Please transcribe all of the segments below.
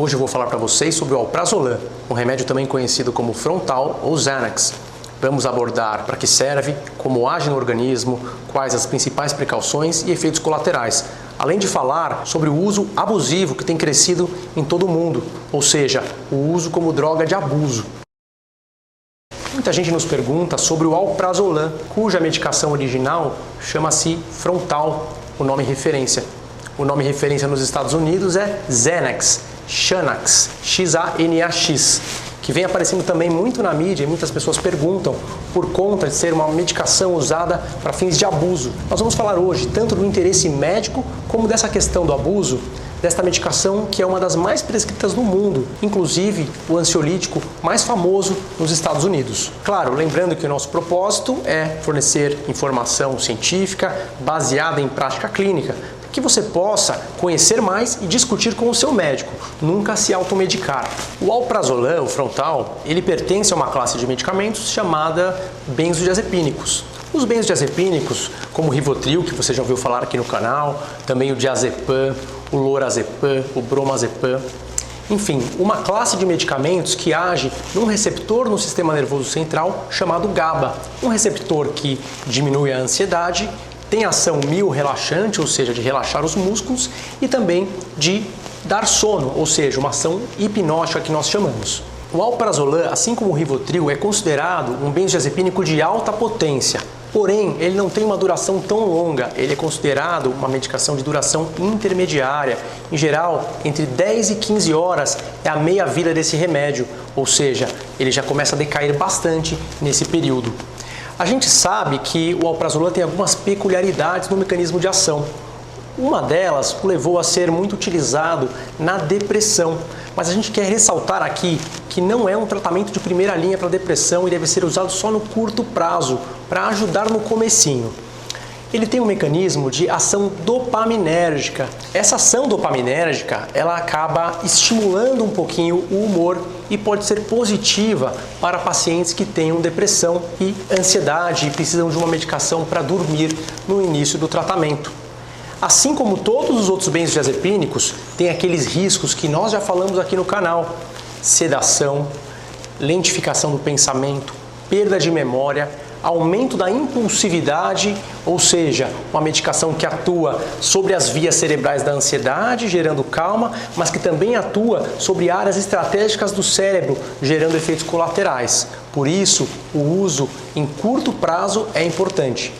Hoje eu vou falar para vocês sobre o alprazolam, um remédio também conhecido como frontal ou Xanax. Vamos abordar para que serve, como age no organismo, quais as principais precauções e efeitos colaterais, além de falar sobre o uso abusivo que tem crescido em todo o mundo, ou seja, o uso como droga de abuso. Muita gente nos pergunta sobre o alprazolam, cuja medicação original chama-se Frontal, o nome referência. O nome referência nos Estados Unidos é Xanax, Xanax, X-A-N-A-X, que vem aparecendo também muito na mídia e muitas pessoas perguntam por conta de ser uma medicação usada para fins de abuso. Nós vamos falar hoje tanto do interesse médico como dessa questão do abuso desta medicação que é uma das mais prescritas no mundo, inclusive o ansiolítico mais famoso nos Estados Unidos. Claro, lembrando que o nosso propósito é fornecer informação científica baseada em prática clínica, que você possa conhecer mais e discutir com o seu médico, nunca se automedicar. O alprazolam, o frontal, ele pertence a uma classe de medicamentos chamada benzodiazepínicos. Os benzodiazepínicos, como o Rivotril, que você já ouviu falar aqui no canal, também o diazepam, o lorazepam, o bromazepam, enfim, uma classe de medicamentos que age num receptor no sistema nervoso central chamado GABA, um receptor que diminui a ansiedade, tem ação mio-relaxante, ou seja, de relaxar os músculos, e também de dar sono, ou seja, uma ação hipnótica que nós chamamos. O alprazolam, assim como o Rivotril, é considerado um benzodiazepínico de alta potência, Porém, ele não tem uma duração tão longa, ele é considerado uma medicação de duração intermediária. Em geral, entre 10 e 15 horas é a meia vida desse remédio, ou seja, ele já começa a decair bastante nesse período. A gente sabe que o alprazolam tem algumas peculiaridades no mecanismo de ação. Uma delas o levou a ser muito utilizado na depressão, mas a gente quer ressaltar aqui que não é um tratamento de primeira linha para depressão e deve ser usado só no curto prazo, para ajudar no comecinho. Ele tem um mecanismo de ação dopaminérgica. Essa ação dopaminérgica, ela acaba estimulando um pouquinho o humor e pode ser positiva para pacientes que tenham depressão e ansiedade e precisam de uma medicação para dormir no início do tratamento. Assim como todos os outros benzodiazepínicos, tem aqueles riscos que nós já falamos aqui no canal: sedação, lentificação do pensamento, perda de memória, aumento da impulsividade, ou seja, uma medicação que atua sobre as vias cerebrais da ansiedade, gerando calma, mas que também atua sobre áreas estratégicas do cérebro, gerando efeitos colaterais. Por isso, o uso em curto prazo é importante.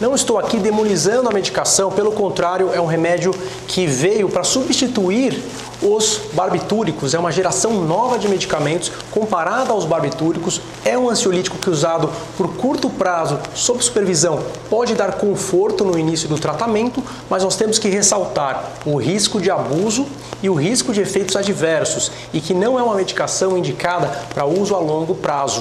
Não estou aqui demonizando a medicação, pelo contrário, é um remédio que veio para substituir os barbitúricos. É uma geração nova de medicamentos comparada aos barbitúricos. É um ansiolítico que, usado por curto prazo, sob supervisão, pode dar conforto no início do tratamento, mas nós temos que ressaltar o risco de abuso e o risco de efeitos adversos e que não é uma medicação indicada para uso a longo prazo.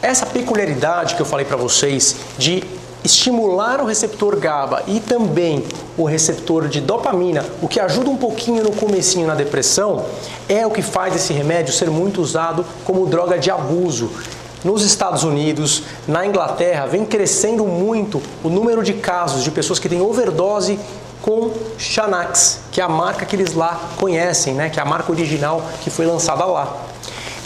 Essa peculiaridade que eu falei para vocês de estimular o receptor GABA e também o receptor de dopamina, o que ajuda um pouquinho no comecinho na depressão, é o que faz esse remédio ser muito usado como droga de abuso. Nos Estados Unidos, na Inglaterra, vem crescendo muito o número de casos de pessoas que têm overdose com Xanax, que é a marca que eles lá conhecem, né? que é a marca original que foi lançada lá.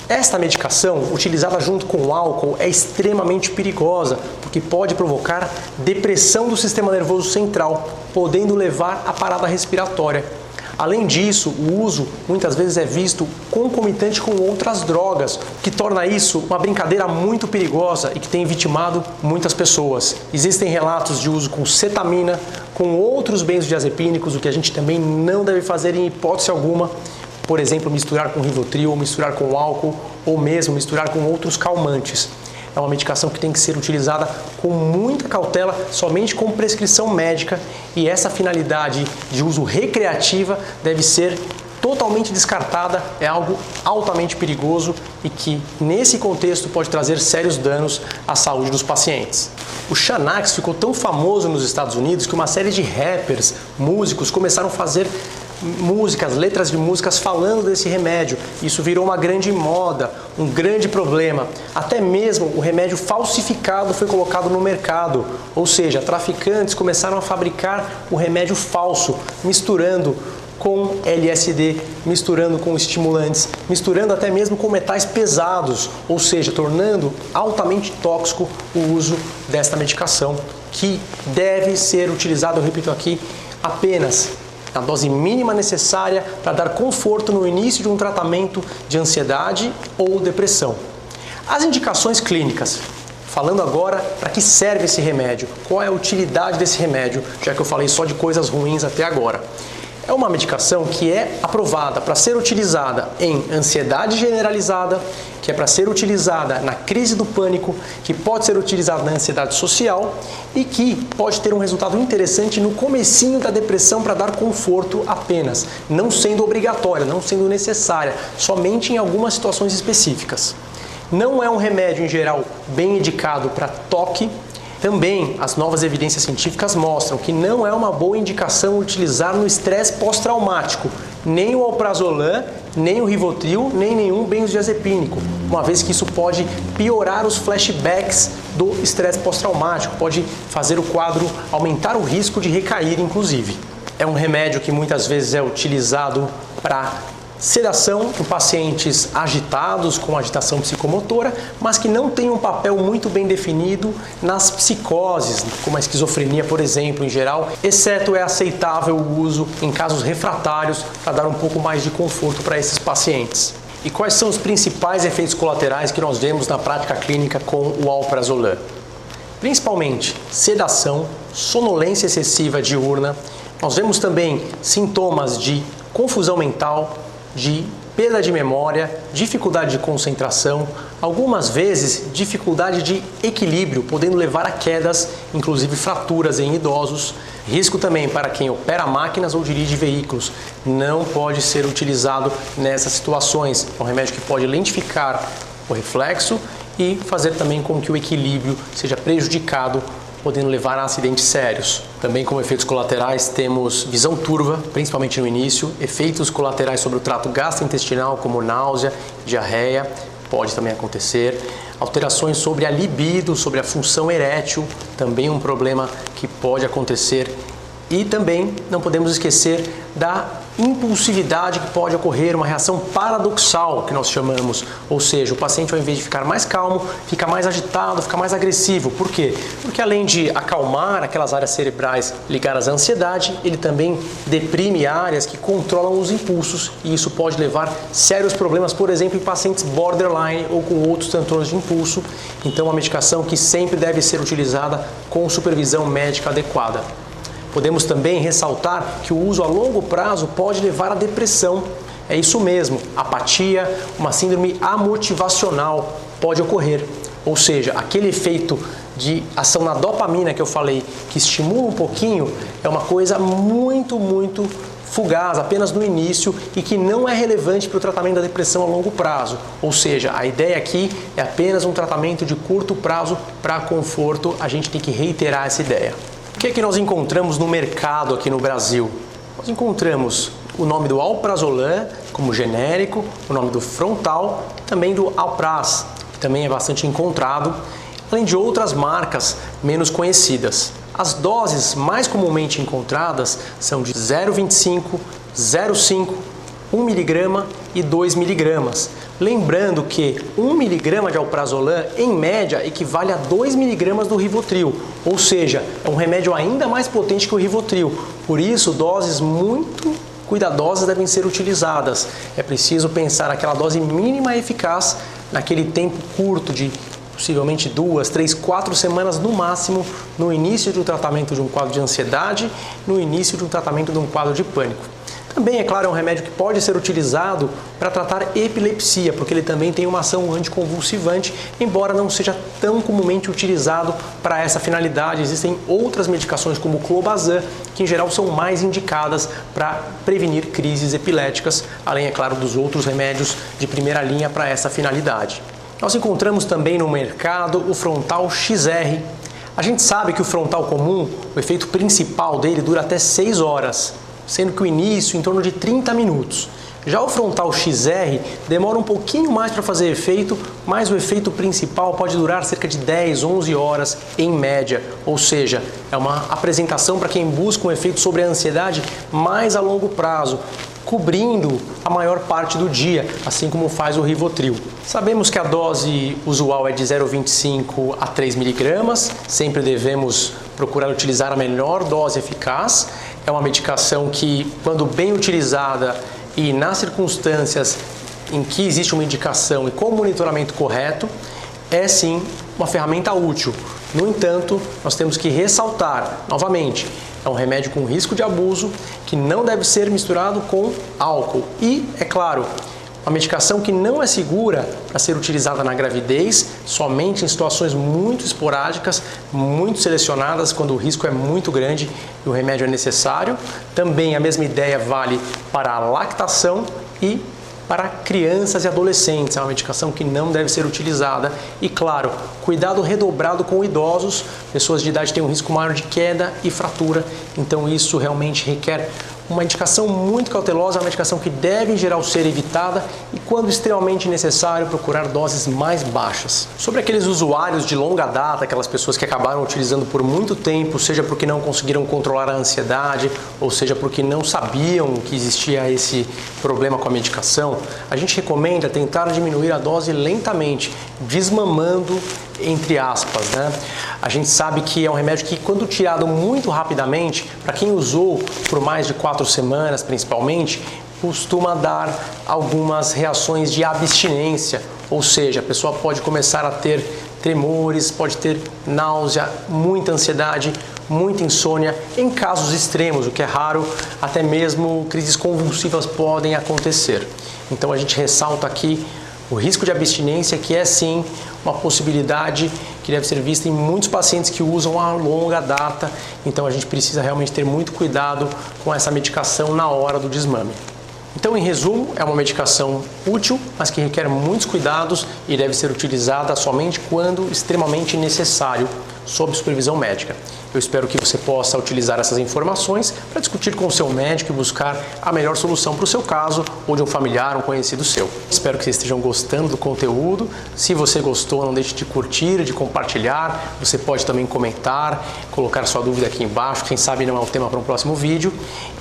Esta medicação, utilizada junto com o álcool, é extremamente perigosa, porque pode provocar depressão do sistema nervoso central, podendo levar à parada respiratória. Além disso, o uso muitas vezes é visto concomitante com outras drogas, que torna isso uma brincadeira muito perigosa e que tem vitimado muitas pessoas. Existem relatos de uso com cetamina, com outros benzodiazepínicos, o que a gente também não deve fazer em hipótese alguma por exemplo, misturar com Rivotril, ou misturar com álcool, ou mesmo misturar com outros calmantes. É uma medicação que tem que ser utilizada com muita cautela, somente com prescrição médica, e essa finalidade de uso recreativa deve ser totalmente descartada, é algo altamente perigoso e que, nesse contexto, pode trazer sérios danos à saúde dos pacientes. O Xanax ficou tão famoso nos Estados Unidos que uma série de rappers, músicos começaram a fazer músicas, letras de músicas falando desse remédio. Isso virou uma grande moda, um grande problema. Até mesmo o remédio falsificado foi colocado no mercado, ou seja, traficantes começaram a fabricar o remédio falso, misturando com LSD, misturando com estimulantes, misturando até mesmo com metais pesados, ou seja, tornando altamente tóxico o uso desta medicação, que deve ser utilizado, eu repito aqui, apenas na dose mínima necessária para dar conforto no início de um tratamento de ansiedade ou depressão. As indicações clínicas. Falando agora para que serve esse remédio, qual é a utilidade desse remédio, já que eu falei só de coisas ruins até agora. É uma medicação que é aprovada para ser utilizada em ansiedade generalizada, que é para ser utilizada na crise do pânico, que pode ser utilizada na ansiedade social e que pode ter um resultado interessante no comecinho da depressão para dar conforto apenas, não sendo obrigatória, não sendo necessária, somente em algumas situações específicas. Não é um remédio em geral bem indicado para toque, também as novas evidências científicas mostram que não é uma boa indicação utilizar no estresse pós-traumático, nem o alprazolam, nem o rivotril, nem nenhum benzodiazepínico, uma vez que isso pode piorar os flashbacks do estresse pós-traumático, pode fazer o quadro aumentar o risco de recair, inclusive. É um remédio que muitas vezes é utilizado para Sedação em pacientes agitados com agitação psicomotora, mas que não têm um papel muito bem definido nas psicoses, como a esquizofrenia, por exemplo, em geral, exceto é aceitável o uso em casos refratários para dar um pouco mais de conforto para esses pacientes. E quais são os principais efeitos colaterais que nós vemos na prática clínica com o alprazolam? Principalmente sedação, sonolência excessiva diurna. Nós vemos também sintomas de confusão mental, de perda de memória, dificuldade de concentração, algumas vezes dificuldade de equilíbrio, podendo levar a quedas, inclusive fraturas em idosos. Risco também para quem opera máquinas ou dirige veículos. Não pode ser utilizado nessas situações. É um remédio que pode lentificar o reflexo e fazer também com que o equilíbrio seja prejudicado podendo levar a acidentes sérios. Também como efeitos colaterais temos visão turva, principalmente no início, efeitos colaterais sobre o trato gastrointestinal como náusea, diarreia, pode também acontecer, alterações sobre a libido, sobre a função erétil, também um problema que pode acontecer e também não podemos esquecer da impulsividade que pode ocorrer, uma reação paradoxal que nós chamamos, ou seja, o paciente ao invés de ficar mais calmo, fica mais agitado, fica mais agressivo. Por quê? Porque além de acalmar aquelas áreas cerebrais ligadas à ansiedade, ele também deprime áreas que controlam os impulsos e isso pode levar sérios problemas, por exemplo, em pacientes borderline ou com outros transtornos de impulso. Então, uma medicação que sempre deve ser utilizada com supervisão médica adequada. Podemos também ressaltar que o uso a longo prazo pode levar à depressão. É isso mesmo, apatia, uma síndrome amotivacional pode ocorrer. Ou seja, aquele efeito de ação na dopamina que eu falei, que estimula um pouquinho, é uma coisa muito, muito fugaz, apenas no início e que não é relevante para o tratamento da depressão a longo prazo. Ou seja, a ideia aqui é apenas um tratamento de curto prazo para conforto, a gente tem que reiterar essa ideia. O que é que nós encontramos no mercado aqui no Brasil? Nós encontramos o nome do Alprazolam como genérico, o nome do Frontal, também do Alpraz, que também é bastante encontrado, além de outras marcas menos conhecidas. As doses mais comumente encontradas são de 0,25, 0,5, 1 mg e 2 mg. Lembrando que 1 mg de alprazolam, em média, equivale a 2 mg do Rivotril, ou seja, é um remédio ainda mais potente que o Rivotril. Por isso, doses muito cuidadosas devem ser utilizadas. É preciso pensar aquela dose mínima eficaz naquele tempo curto de possivelmente duas, três, quatro semanas no máximo no início do tratamento de um quadro de ansiedade, no início de um tratamento de um quadro de pânico. Também, é claro, é um remédio que pode ser utilizado para tratar epilepsia, porque ele também tem uma ação anticonvulsivante, embora não seja tão comumente utilizado para essa finalidade. Existem outras medicações, como o clobazam, que em geral são mais indicadas para prevenir crises epiléticas, além, é claro, dos outros remédios de primeira linha para essa finalidade. Nós encontramos também no mercado o frontal XR. A gente sabe que o frontal comum, o efeito principal dele dura até 6 horas sendo que o início em torno de 30 minutos. Já o frontal XR demora um pouquinho mais para fazer efeito, mas o efeito principal pode durar cerca de 10, 11 horas em média, ou seja, é uma apresentação para quem busca um efeito sobre a ansiedade mais a longo prazo, cobrindo a maior parte do dia, assim como faz o Rivotril. Sabemos que a dose usual é de 0,25 a 3 miligramas, sempre devemos procurar utilizar a melhor dose eficaz. É uma medicação que, quando bem utilizada, e nas circunstâncias em que existe uma indicação e com o monitoramento correto, é sim uma ferramenta útil. No entanto, nós temos que ressaltar novamente, é um remédio com risco de abuso que não deve ser misturado com álcool. E, é claro, uma medicação que não é segura para ser utilizada na gravidez, somente em situações muito esporádicas, muito selecionadas, quando o risco é muito grande e o remédio é necessário. Também a mesma ideia vale para a lactação e para crianças e adolescentes. É uma medicação que não deve ser utilizada. E, claro, cuidado redobrado com idosos. Pessoas de idade têm um risco maior de queda e fratura. Então, isso realmente requer uma indicação muito cautelosa, uma medicação que deve em geral ser evitada e, quando extremamente necessário, procurar doses mais baixas. Sobre aqueles usuários de longa data, aquelas pessoas que acabaram utilizando por muito tempo, seja porque não conseguiram controlar a ansiedade, ou seja porque não sabiam que existia esse problema com a medicação, a gente recomenda tentar diminuir a dose lentamente, desmamando entre aspas, né? A gente sabe que é um remédio que, quando tirado muito rapidamente, para quem usou por mais de quatro semanas, principalmente, costuma dar algumas reações de abstinência, ou seja, a pessoa pode começar a ter tremores, pode ter náusea, muita ansiedade, muita insônia, em casos extremos, o que é raro, até mesmo crises convulsivas podem acontecer. Então a gente ressalta aqui o risco de abstinência, que é sim uma possibilidade que deve ser vista em muitos pacientes que usam a longa data. Então a gente precisa realmente ter muito cuidado com essa medicação na hora do desmame. Então, em resumo, é uma medicação útil, mas que requer muitos cuidados e deve ser utilizada somente quando extremamente necessário, sob supervisão médica. Eu espero que você possa utilizar essas informações para discutir com o seu médico e buscar a melhor solução para o seu caso ou de um familiar, um conhecido seu. Espero que vocês estejam gostando do conteúdo. Se você gostou, não deixe de curtir, de compartilhar. Você pode também comentar, colocar sua dúvida aqui embaixo. Quem sabe não é o tema para um próximo vídeo.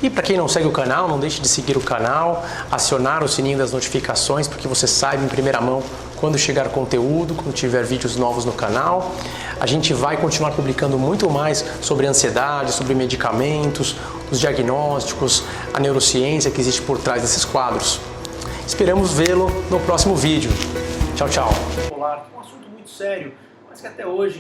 E para quem não segue o canal, não deixe de seguir o canal, acionar o sininho das notificações para que você saiba em primeira mão quando chegar conteúdo, quando tiver vídeos novos no canal. A gente vai continuar publicando muito mais sobre ansiedade, sobre medicamentos, os diagnósticos, a neurociência que existe por trás desses quadros. Esperamos vê-lo no próximo vídeo. Tchau, tchau. Um assunto muito sério, mas que até hoje